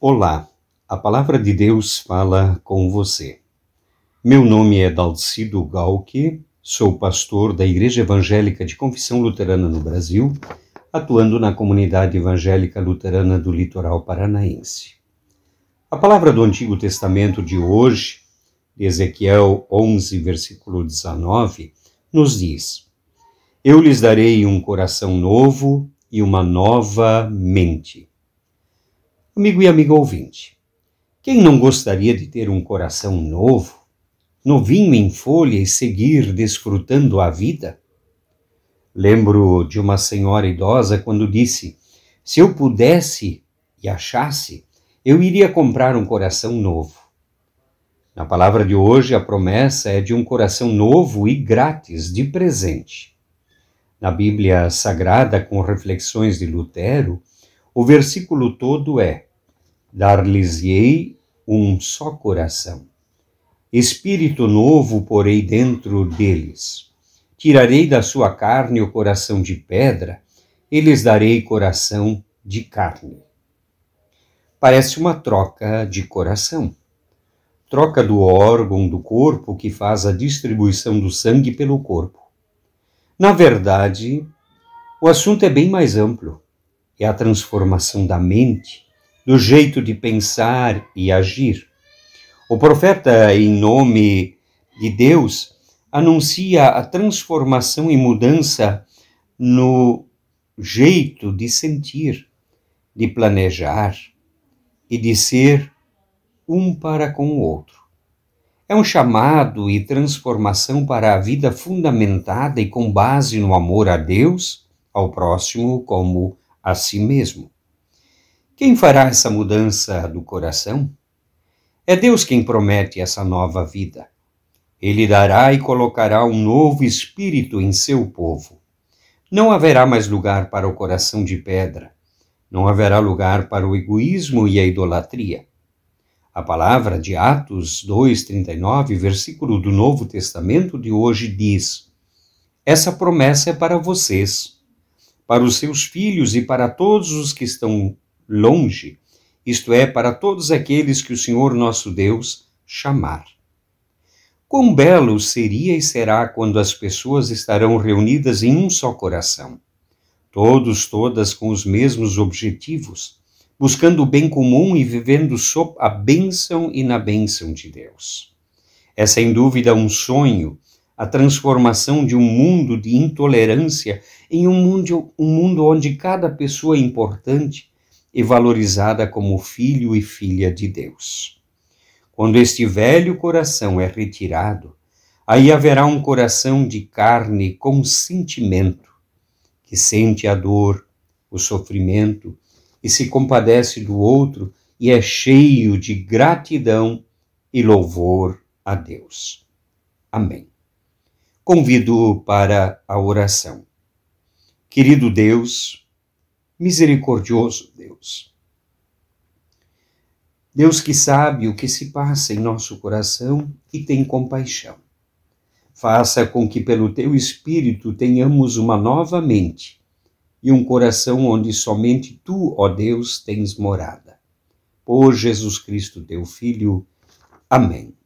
Olá, a palavra de Deus fala com você. Meu nome é Dalcido Galque, sou pastor da Igreja Evangélica de Confissão Luterana no Brasil, atuando na comunidade evangélica luterana do litoral paranaense. A palavra do Antigo Testamento de hoje, de Ezequiel 11, versículo 19, nos diz: Eu lhes darei um coração novo e uma nova mente Amigo e amigo ouvinte, quem não gostaria de ter um coração novo, novinho em folha e seguir desfrutando a vida? Lembro de uma senhora idosa quando disse: Se eu pudesse e achasse, eu iria comprar um coração novo. Na palavra de hoje, a promessa é de um coração novo e grátis, de presente. Na Bíblia Sagrada, com reflexões de Lutero, o versículo todo é: Dar-lhes-ei um só coração. Espírito novo porei dentro deles. Tirarei da sua carne o coração de pedra e lhes darei coração de carne. Parece uma troca de coração. Troca do órgão do corpo que faz a distribuição do sangue pelo corpo. Na verdade, o assunto é bem mais amplo. É a transformação da mente do jeito de pensar e agir. O profeta, em nome de Deus, anuncia a transformação e mudança no jeito de sentir, de planejar e de ser um para com o outro. É um chamado e transformação para a vida fundamentada e com base no amor a Deus, ao próximo como a si mesmo. Quem fará essa mudança do coração? É Deus quem promete essa nova vida. Ele dará e colocará um novo espírito em seu povo. Não haverá mais lugar para o coração de pedra. Não haverá lugar para o egoísmo e a idolatria. A palavra de Atos 2:39, versículo do Novo Testamento de hoje diz: Essa promessa é para vocês, para os seus filhos e para todos os que estão longe, isto é, para todos aqueles que o Senhor nosso Deus chamar. Quão belo seria e será quando as pessoas estarão reunidas em um só coração, todos, todas com os mesmos objetivos, buscando o bem comum e vivendo sob a bênção e na bênção de Deus. É sem dúvida um sonho, a transformação de um mundo de intolerância em um mundo, um mundo onde cada pessoa importante e valorizada como filho e filha de Deus. Quando este velho coração é retirado, aí haverá um coração de carne com sentimento, que sente a dor, o sofrimento e se compadece do outro e é cheio de gratidão e louvor a Deus. Amém. Convido para a oração. Querido Deus, misericordioso Deus. Deus que sabe o que se passa em nosso coração e tem compaixão. Faça com que, pelo teu Espírito, tenhamos uma nova mente e um coração onde somente tu, ó Deus, tens morada. Por Jesus Cristo, teu Filho. Amém.